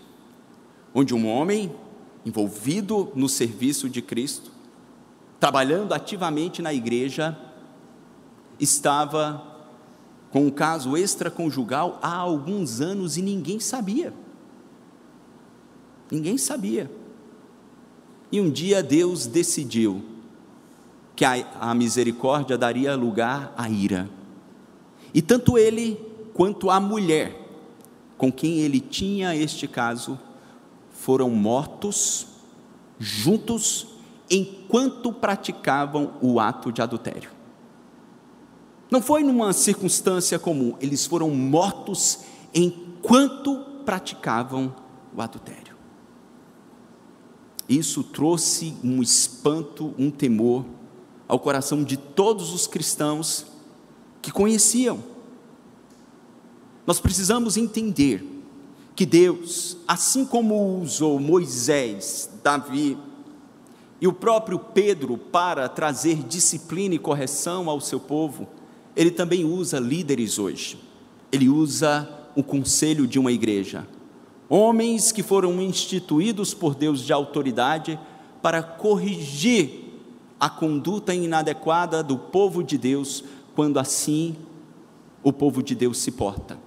onde um homem envolvido no serviço de Cristo, trabalhando ativamente na igreja, estava com um caso extraconjugal há alguns anos e ninguém sabia. Ninguém sabia. E um dia Deus decidiu que a, a misericórdia daria lugar à ira. E tanto ele quanto a mulher com quem ele tinha este caso foram mortos juntos enquanto praticavam o ato de adultério. Não foi numa circunstância comum, eles foram mortos enquanto praticavam o adultério. Isso trouxe um espanto, um temor ao coração de todos os cristãos que conheciam. Nós precisamos entender que Deus, assim como usou Moisés, Davi e o próprio Pedro para trazer disciplina e correção ao seu povo, ele também usa líderes hoje. Ele usa o conselho de uma igreja. Homens que foram instituídos por Deus de autoridade para corrigir a conduta inadequada do povo de Deus, quando assim o povo de Deus se porta.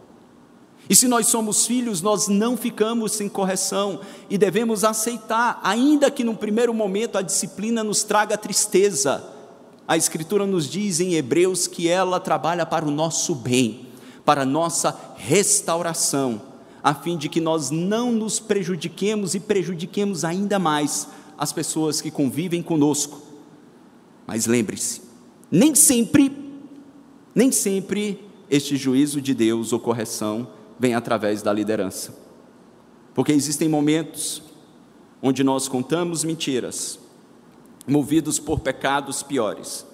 E se nós somos filhos, nós não ficamos sem correção e devemos aceitar, ainda que no primeiro momento a disciplina nos traga tristeza. A Escritura nos diz em Hebreus que ela trabalha para o nosso bem, para a nossa restauração, a fim de que nós não nos prejudiquemos e prejudiquemos ainda mais as pessoas que convivem conosco. Mas lembre-se, nem sempre, nem sempre este juízo de Deus ou correção vem através da liderança. Porque existem momentos onde nós contamos mentiras, movidos por pecados piores,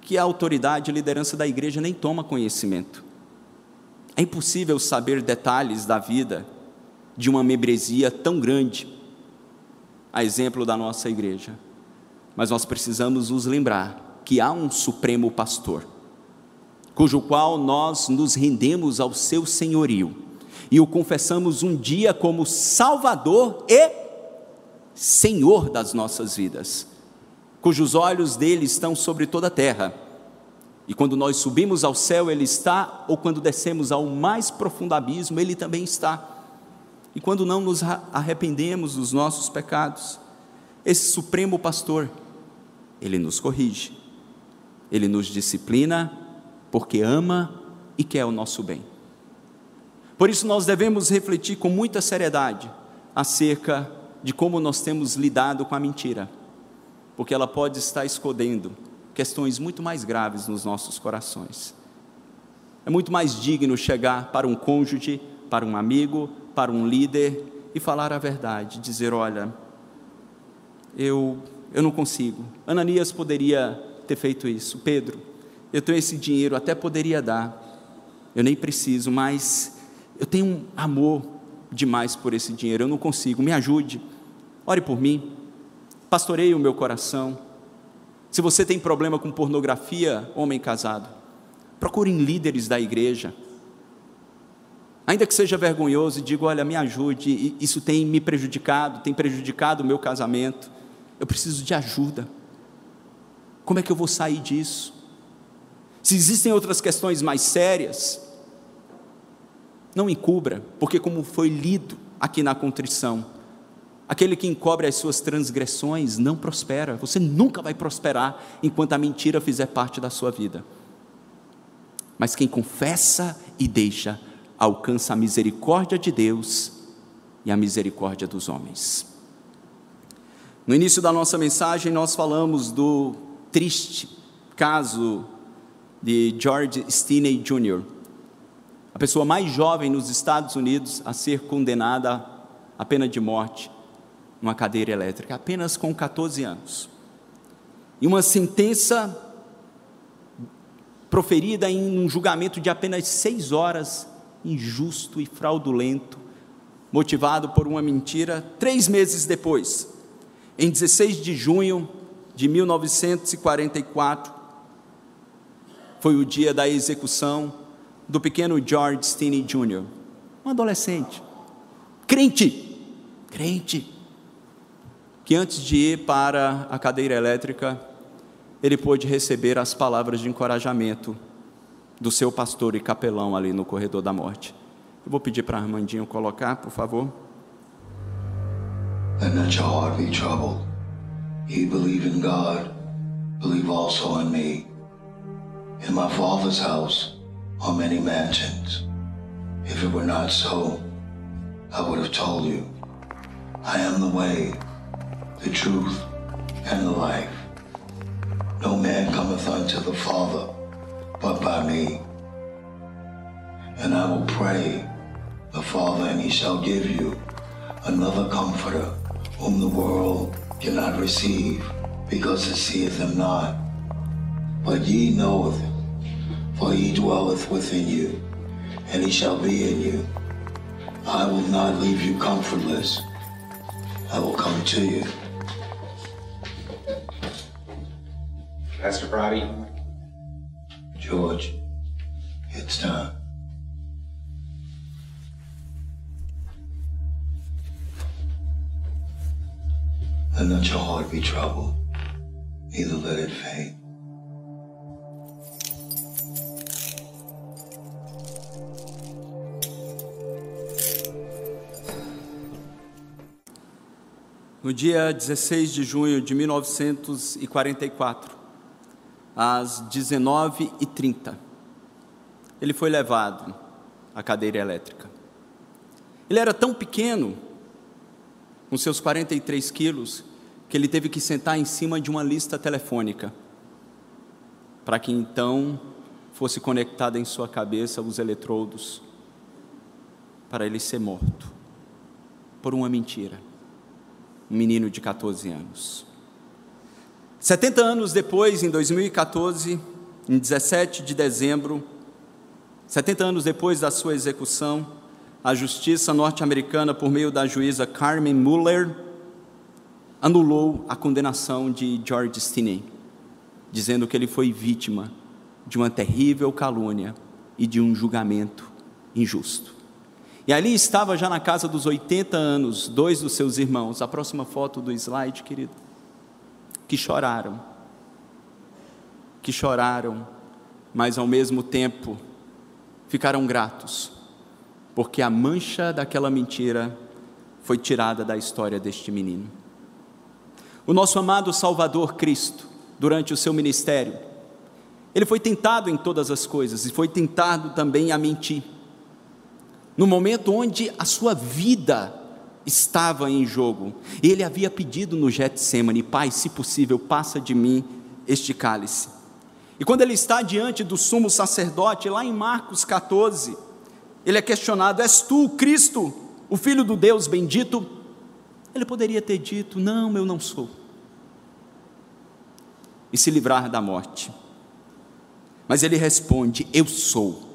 que a autoridade e liderança da igreja nem toma conhecimento. É impossível saber detalhes da vida de uma membresia tão grande, a exemplo da nossa igreja. Mas nós precisamos nos lembrar que há um supremo pastor cujo qual nós nos rendemos ao seu senhorio e o confessamos um dia como Salvador e Senhor das nossas vidas, cujos olhos dele estão sobre toda a terra. E quando nós subimos ao céu, ele está, ou quando descemos ao mais profundo abismo, ele também está. E quando não nos arrependemos dos nossos pecados, esse supremo pastor, ele nos corrige, ele nos disciplina porque ama e quer o nosso bem. Por isso, nós devemos refletir com muita seriedade acerca de como nós temos lidado com a mentira, porque ela pode estar escondendo questões muito mais graves nos nossos corações. É muito mais digno chegar para um cônjuge, para um amigo, para um líder e falar a verdade, dizer: olha, eu, eu não consigo. Ananias poderia ter feito isso, Pedro, eu tenho esse dinheiro, até poderia dar, eu nem preciso, mas eu tenho um amor demais por esse dinheiro, eu não consigo, me ajude, ore por mim, pastoreie o meu coração. Se você tem problema com pornografia, homem casado, procurem líderes da igreja. Ainda que seja vergonhoso, e diga: olha, me ajude, isso tem me prejudicado, tem prejudicado o meu casamento, eu preciso de ajuda. Como é que eu vou sair disso? Se existem outras questões mais sérias, não encubra, porque, como foi lido aqui na contrição, aquele que encobre as suas transgressões não prospera, você nunca vai prosperar enquanto a mentira fizer parte da sua vida. Mas quem confessa e deixa, alcança a misericórdia de Deus e a misericórdia dos homens. No início da nossa mensagem, nós falamos do triste caso de George Stinney Jr., a pessoa mais jovem nos Estados Unidos a ser condenada à pena de morte numa cadeira elétrica, apenas com 14 anos. E uma sentença proferida em um julgamento de apenas seis horas, injusto e fraudulento, motivado por uma mentira, três meses depois, em 16 de junho de 1944, foi o dia da execução do pequeno George Stinney Jr., um adolescente, crente, crente, que antes de ir para a cadeira elétrica, ele pôde receber as palavras de encorajamento do seu pastor e capelão ali no corredor da morte. Eu vou pedir para Armandinho colocar, por favor. Let not your heart be troubled. Ye believe in God, believe also in me. In my Father's house are many mansions. If it were not so, I would have told you. I am the way, the truth, and the life. No man cometh unto the Father but by me. And I will pray the Father, and he shall give you another comforter whom the world cannot receive, because it seeth him not. But ye knoweth him, for he dwelleth within you, and he shall be in you. I will not leave you comfortless. I will come to you. Pastor Brody, George, it's time. Let not your heart be troubled, neither let it faint. No dia 16 de junho de 1944, às 19h30, ele foi levado à cadeira elétrica. Ele era tão pequeno, com seus 43 quilos, que ele teve que sentar em cima de uma lista telefônica, para que então fosse conectada em sua cabeça os eletrodos, para ele ser morto, por uma mentira um menino de 14 anos. 70 anos depois, em 2014, em 17 de dezembro, 70 anos depois da sua execução, a justiça norte-americana, por meio da juíza Carmen Muller, anulou a condenação de George Stinney, dizendo que ele foi vítima de uma terrível calúnia e de um julgamento injusto. E ali estava já na casa dos 80 anos, dois dos seus irmãos, a próxima foto do slide, querido, que choraram, que choraram, mas ao mesmo tempo ficaram gratos, porque a mancha daquela mentira foi tirada da história deste menino. O nosso amado Salvador Cristo, durante o seu ministério, ele foi tentado em todas as coisas e foi tentado também a mentir no momento onde a sua vida estava em jogo. Ele havia pedido no Getsemane, Pai, se possível, passa de mim este cálice. E quando ele está diante do sumo sacerdote, lá em Marcos 14, ele é questionado: És tu, Cristo, o Filho do Deus bendito? Ele poderia ter dito: Não, eu não sou. E se livrar da morte. Mas ele responde: Eu sou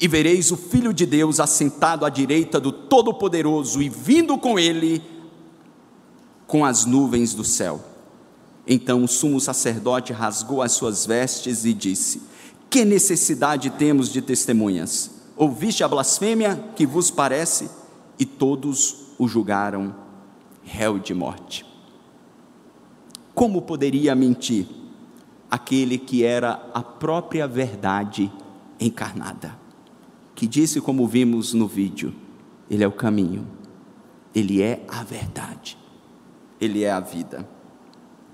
e vereis o Filho de Deus assentado à direita do Todo-Poderoso e vindo com ele com as nuvens do céu. Então o sumo sacerdote rasgou as suas vestes e disse: Que necessidade temos de testemunhas? Ouviste a blasfêmia que vos parece? E todos o julgaram réu de morte. Como poderia mentir aquele que era a própria verdade encarnada? Que disse, como vimos no vídeo, Ele é o caminho, Ele é a verdade, Ele é a vida.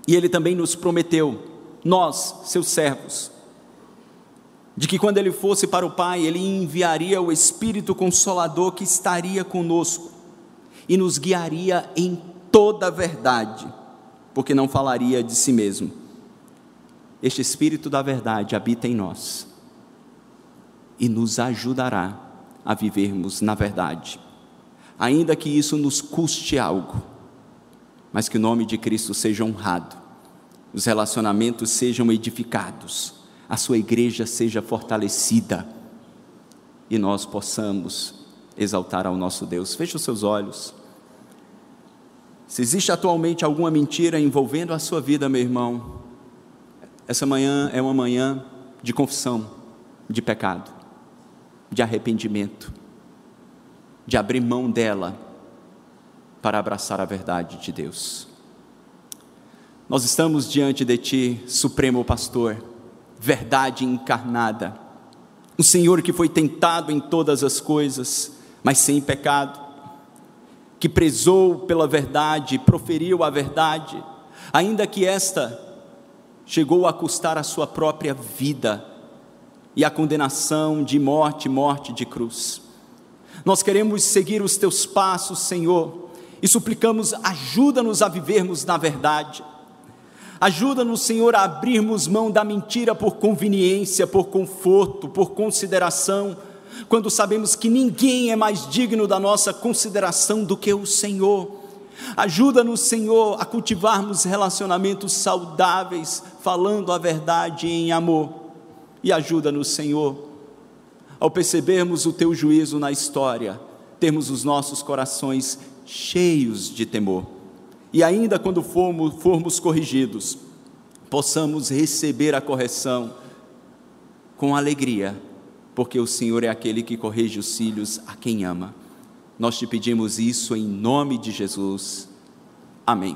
E Ele também nos prometeu, nós, seus servos, de que quando Ele fosse para o Pai, Ele enviaria o Espírito Consolador que estaria conosco e nos guiaria em toda a verdade, porque não falaria de si mesmo. Este Espírito da verdade habita em nós e nos ajudará a vivermos na verdade. Ainda que isso nos custe algo, mas que o nome de Cristo seja honrado, os relacionamentos sejam edificados, a sua igreja seja fortalecida e nós possamos exaltar ao nosso Deus. Feche os seus olhos. Se existe atualmente alguma mentira envolvendo a sua vida, meu irmão, essa manhã é uma manhã de confissão de pecado de arrependimento, de abrir mão dela para abraçar a verdade de Deus. Nós estamos diante de Ti, Supremo Pastor, verdade encarnada, o Senhor que foi tentado em todas as coisas, mas sem pecado, que prezou pela verdade, proferiu a verdade, ainda que esta chegou a custar a sua própria vida e a condenação de morte, morte de cruz. Nós queremos seguir os teus passos, Senhor, e suplicamos, ajuda-nos a vivermos na verdade. Ajuda-nos, Senhor, a abrirmos mão da mentira por conveniência, por conforto, por consideração, quando sabemos que ninguém é mais digno da nossa consideração do que o Senhor. Ajuda-nos, Senhor, a cultivarmos relacionamentos saudáveis, falando a verdade em amor. E ajuda-nos, Senhor, ao percebermos o teu juízo na história, termos os nossos corações cheios de temor. E ainda quando formos, formos corrigidos, possamos receber a correção com alegria, porque o Senhor é aquele que corrige os filhos a quem ama. Nós te pedimos isso em nome de Jesus. Amém.